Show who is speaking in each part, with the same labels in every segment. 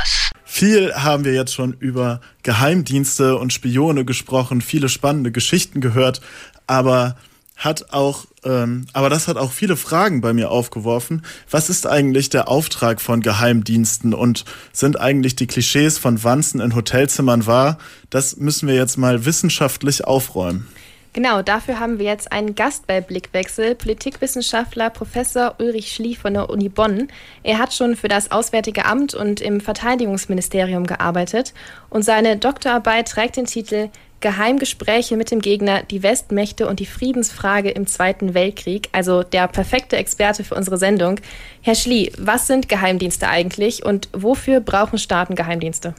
Speaker 1: Campus. Viel haben wir jetzt schon über Geheimdienste und Spione gesprochen, viele spannende Geschichten gehört, aber hat auch, ähm, aber das hat auch viele Fragen bei mir aufgeworfen. Was ist eigentlich der Auftrag von Geheimdiensten und sind eigentlich die Klischees von Wanzen in Hotelzimmern wahr? Das müssen wir jetzt mal wissenschaftlich aufräumen.
Speaker 2: Genau, dafür haben wir jetzt einen Gast bei Blickwechsel, Politikwissenschaftler Professor Ulrich Schlie von der Uni Bonn. Er hat schon für das Auswärtige Amt und im Verteidigungsministerium gearbeitet und seine Doktorarbeit trägt den Titel Geheimgespräche mit dem Gegner, die Westmächte und die Friedensfrage im Zweiten Weltkrieg, also der perfekte Experte für unsere Sendung. Herr Schlie, was sind Geheimdienste eigentlich und wofür brauchen Staaten Geheimdienste?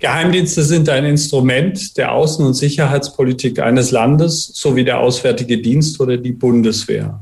Speaker 3: Geheimdienste sind ein Instrument der Außen- und Sicherheitspolitik eines Landes sowie der Auswärtige Dienst oder die Bundeswehr.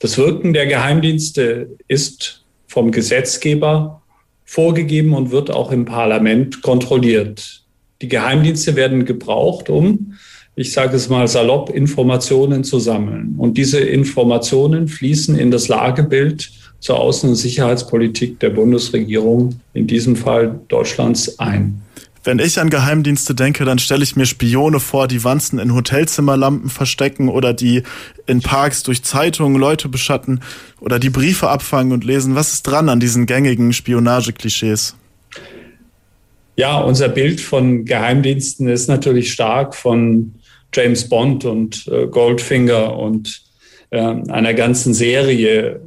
Speaker 3: Das Wirken der Geheimdienste ist vom Gesetzgeber vorgegeben und wird auch im Parlament kontrolliert. Die Geheimdienste werden gebraucht, um, ich sage es mal salopp, Informationen zu sammeln. Und diese Informationen fließen in das Lagebild zur Außen- und Sicherheitspolitik der Bundesregierung, in diesem Fall Deutschlands, ein.
Speaker 1: Wenn ich an Geheimdienste denke, dann stelle ich mir Spione vor, die Wanzen in Hotelzimmerlampen verstecken oder die in Parks durch Zeitungen Leute beschatten oder die Briefe abfangen und lesen. Was ist dran an diesen gängigen Spionageklischees?
Speaker 3: Ja, unser Bild von Geheimdiensten ist natürlich stark von James Bond und äh, Goldfinger und äh, einer ganzen Serie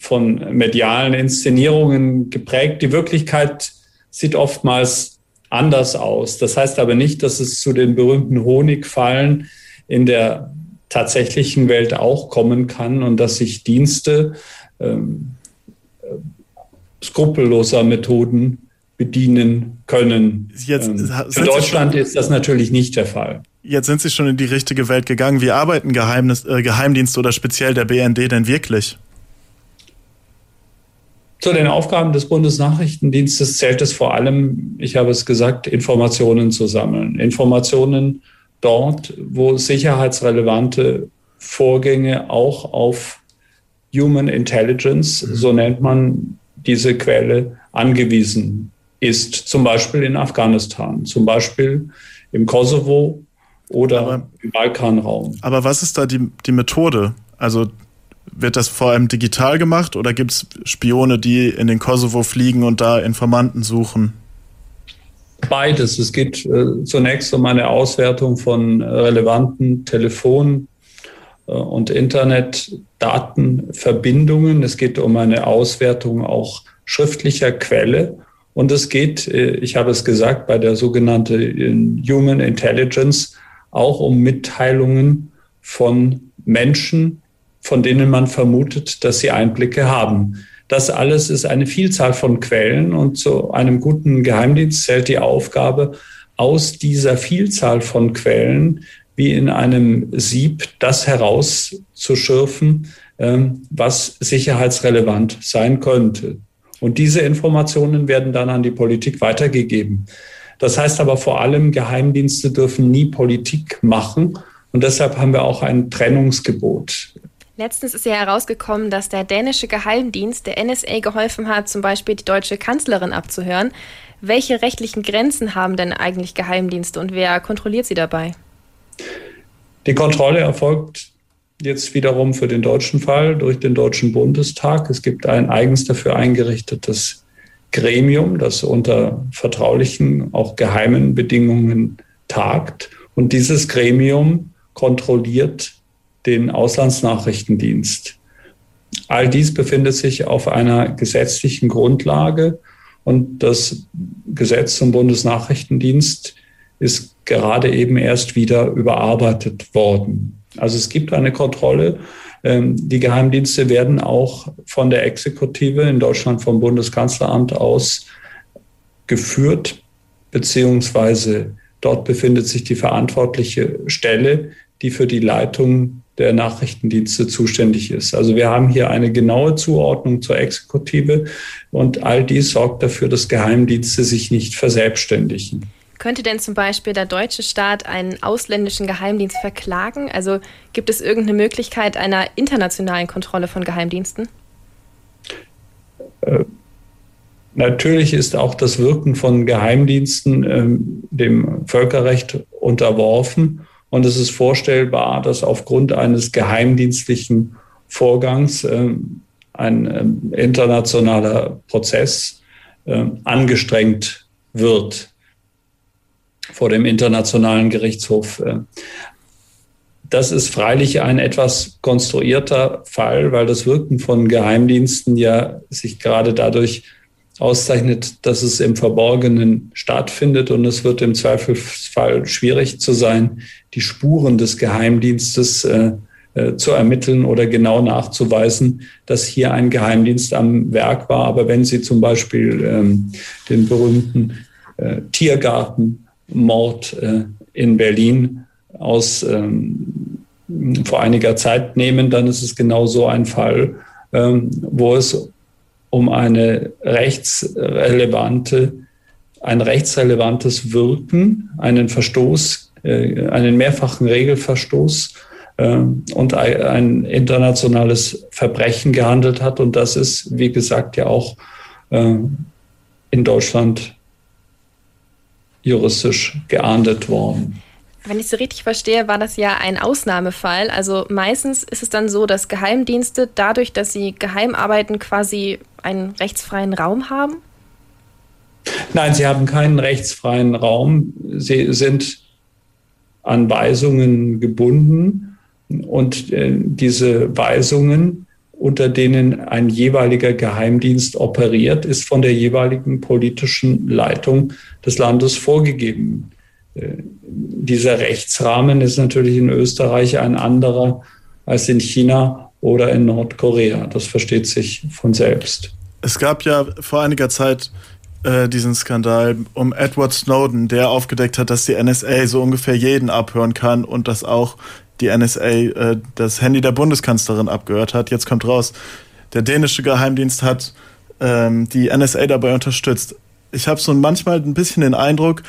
Speaker 3: von medialen Inszenierungen geprägt. Die Wirklichkeit sieht oftmals anders aus. Das heißt aber nicht, dass es zu den berühmten Honigfallen in der tatsächlichen Welt auch kommen kann und dass sich Dienste ähm, skrupelloser Methoden bedienen können. Jetzt, ähm, für Deutschland ist das natürlich nicht der Fall.
Speaker 1: Jetzt sind Sie schon in die richtige Welt gegangen. Wie arbeiten Geheimnis, äh, Geheimdienste oder speziell der BND denn wirklich?
Speaker 3: Zu den Aufgaben des Bundesnachrichtendienstes zählt es vor allem, ich habe es gesagt, Informationen zu sammeln. Informationen dort, wo sicherheitsrelevante Vorgänge auch auf Human Intelligence, so nennt man diese Quelle, angewiesen ist. Zum Beispiel in Afghanistan, zum Beispiel im Kosovo oder aber, im Balkanraum.
Speaker 1: Aber was ist da die, die Methode? Also wird das vor allem digital gemacht oder gibt es Spione, die in den Kosovo fliegen und da Informanten suchen?
Speaker 3: Beides. Es geht äh, zunächst um eine Auswertung von relevanten Telefon- äh, und Internetdatenverbindungen. Es geht um eine Auswertung auch schriftlicher Quelle. Und es geht, äh, ich habe es gesagt, bei der sogenannten Human Intelligence auch um Mitteilungen von Menschen, von denen man vermutet, dass sie Einblicke haben. Das alles ist eine Vielzahl von Quellen und zu einem guten Geheimdienst zählt die Aufgabe, aus dieser Vielzahl von Quellen wie in einem Sieb das herauszuschürfen, ähm, was sicherheitsrelevant sein könnte. Und diese Informationen werden dann an die Politik weitergegeben. Das heißt aber vor allem, Geheimdienste dürfen nie Politik machen. Und deshalb haben wir auch ein Trennungsgebot.
Speaker 2: Letztens ist ja herausgekommen, dass der dänische Geheimdienst der NSA geholfen hat, zum Beispiel die deutsche Kanzlerin abzuhören. Welche rechtlichen Grenzen haben denn eigentlich Geheimdienste und wer kontrolliert sie dabei?
Speaker 3: Die Kontrolle erfolgt jetzt wiederum für den deutschen Fall durch den Deutschen Bundestag. Es gibt ein eigens dafür eingerichtetes Gremium, das unter vertraulichen, auch geheimen Bedingungen tagt. Und dieses Gremium kontrolliert den Auslandsnachrichtendienst. All dies befindet sich auf einer gesetzlichen Grundlage und das Gesetz zum Bundesnachrichtendienst ist gerade eben erst wieder überarbeitet worden. Also es gibt eine Kontrolle. Ähm, die Geheimdienste werden auch von der Exekutive in Deutschland vom Bundeskanzleramt aus geführt, beziehungsweise dort befindet sich die verantwortliche Stelle, die für die Leitung der Nachrichtendienste zuständig ist. Also wir haben hier eine genaue Zuordnung zur Exekutive und all dies sorgt dafür, dass Geheimdienste sich nicht verselbstständigen.
Speaker 2: Könnte denn zum Beispiel der deutsche Staat einen ausländischen Geheimdienst verklagen? Also gibt es irgendeine Möglichkeit einer internationalen Kontrolle von Geheimdiensten?
Speaker 3: Äh, Natürlich ist auch das Wirken von Geheimdiensten ähm, dem Völkerrecht unterworfen. Und es ist vorstellbar, dass aufgrund eines geheimdienstlichen Vorgangs ähm, ein ähm, internationaler Prozess äh, angestrengt wird vor dem Internationalen Gerichtshof. Äh. Das ist freilich ein etwas konstruierter Fall, weil das Wirken von Geheimdiensten ja sich gerade dadurch auszeichnet, dass es im Verborgenen stattfindet und es wird im Zweifelsfall schwierig zu sein, die Spuren des Geheimdienstes äh, äh, zu ermitteln oder genau nachzuweisen, dass hier ein Geheimdienst am Werk war. Aber wenn Sie zum Beispiel ähm, den berühmten äh, Tiergartenmord äh, in Berlin aus ähm, vor einiger Zeit nehmen, dann ist es genau so ein Fall, ähm, wo es um eine rechtsrelevante, ein rechtsrelevantes Wirken, einen Verstoß, äh, einen mehrfachen Regelverstoß äh, und ein internationales Verbrechen gehandelt hat. Und das ist, wie gesagt, ja auch äh, in Deutschland juristisch geahndet worden.
Speaker 2: Wenn ich es richtig verstehe, war das ja ein Ausnahmefall. Also meistens ist es dann so, dass Geheimdienste dadurch, dass sie geheim arbeiten, quasi einen rechtsfreien Raum haben?
Speaker 3: Nein, sie haben keinen rechtsfreien Raum. Sie sind an Weisungen gebunden und äh, diese Weisungen, unter denen ein jeweiliger Geheimdienst operiert, ist von der jeweiligen politischen Leitung des Landes vorgegeben. Äh, dieser Rechtsrahmen ist natürlich in Österreich ein anderer als in China oder in Nordkorea. Das versteht sich von selbst.
Speaker 1: Es gab ja vor einiger Zeit äh, diesen Skandal um Edward Snowden, der aufgedeckt hat, dass die NSA so ungefähr jeden abhören kann und dass auch die NSA äh, das Handy der Bundeskanzlerin abgehört hat. Jetzt kommt raus, der dänische Geheimdienst hat ähm, die NSA dabei unterstützt. Ich habe so manchmal ein bisschen den Eindruck,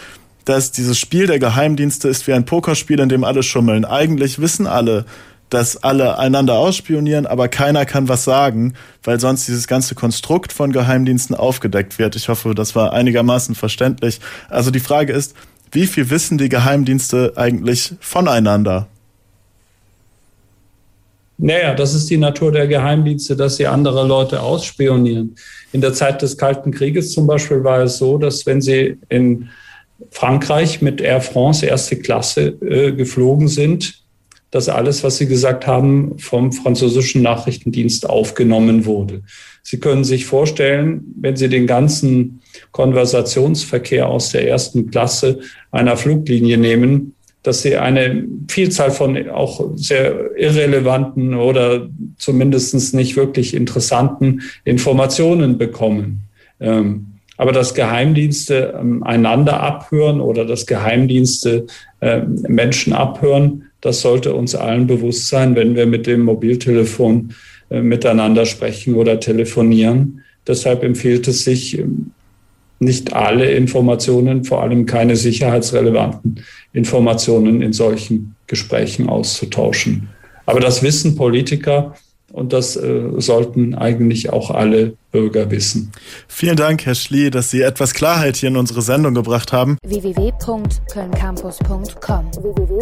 Speaker 1: dass dieses Spiel der Geheimdienste ist wie ein Pokerspiel, in dem alle schummeln. Eigentlich wissen alle, dass alle einander ausspionieren, aber keiner kann was sagen, weil sonst dieses ganze Konstrukt von Geheimdiensten aufgedeckt wird. Ich hoffe, das war einigermaßen verständlich. Also die Frage ist, wie viel wissen die Geheimdienste eigentlich voneinander?
Speaker 3: Naja, das ist die Natur der Geheimdienste, dass sie andere Leute ausspionieren. In der Zeit des Kalten Krieges zum Beispiel war es so, dass wenn sie in Frankreich mit Air France erste Klasse äh, geflogen sind, dass alles, was Sie gesagt haben, vom französischen Nachrichtendienst aufgenommen wurde. Sie können sich vorstellen, wenn Sie den ganzen Konversationsverkehr aus der ersten Klasse einer Fluglinie nehmen, dass Sie eine Vielzahl von auch sehr irrelevanten oder zumindest nicht wirklich interessanten Informationen bekommen. Ähm, aber dass Geheimdienste ähm, einander abhören oder dass Geheimdienste äh, Menschen abhören, das sollte uns allen bewusst sein, wenn wir mit dem Mobiltelefon äh, miteinander sprechen oder telefonieren. Deshalb empfiehlt es sich, ähm, nicht alle Informationen, vor allem keine sicherheitsrelevanten Informationen in solchen Gesprächen auszutauschen. Aber das wissen Politiker und das äh, sollten eigentlich auch alle Bürger wissen.
Speaker 1: Vielen Dank, Herr Schlie, dass Sie etwas Klarheit hier in unsere Sendung gebracht haben.
Speaker 4: www.kölncampus.com www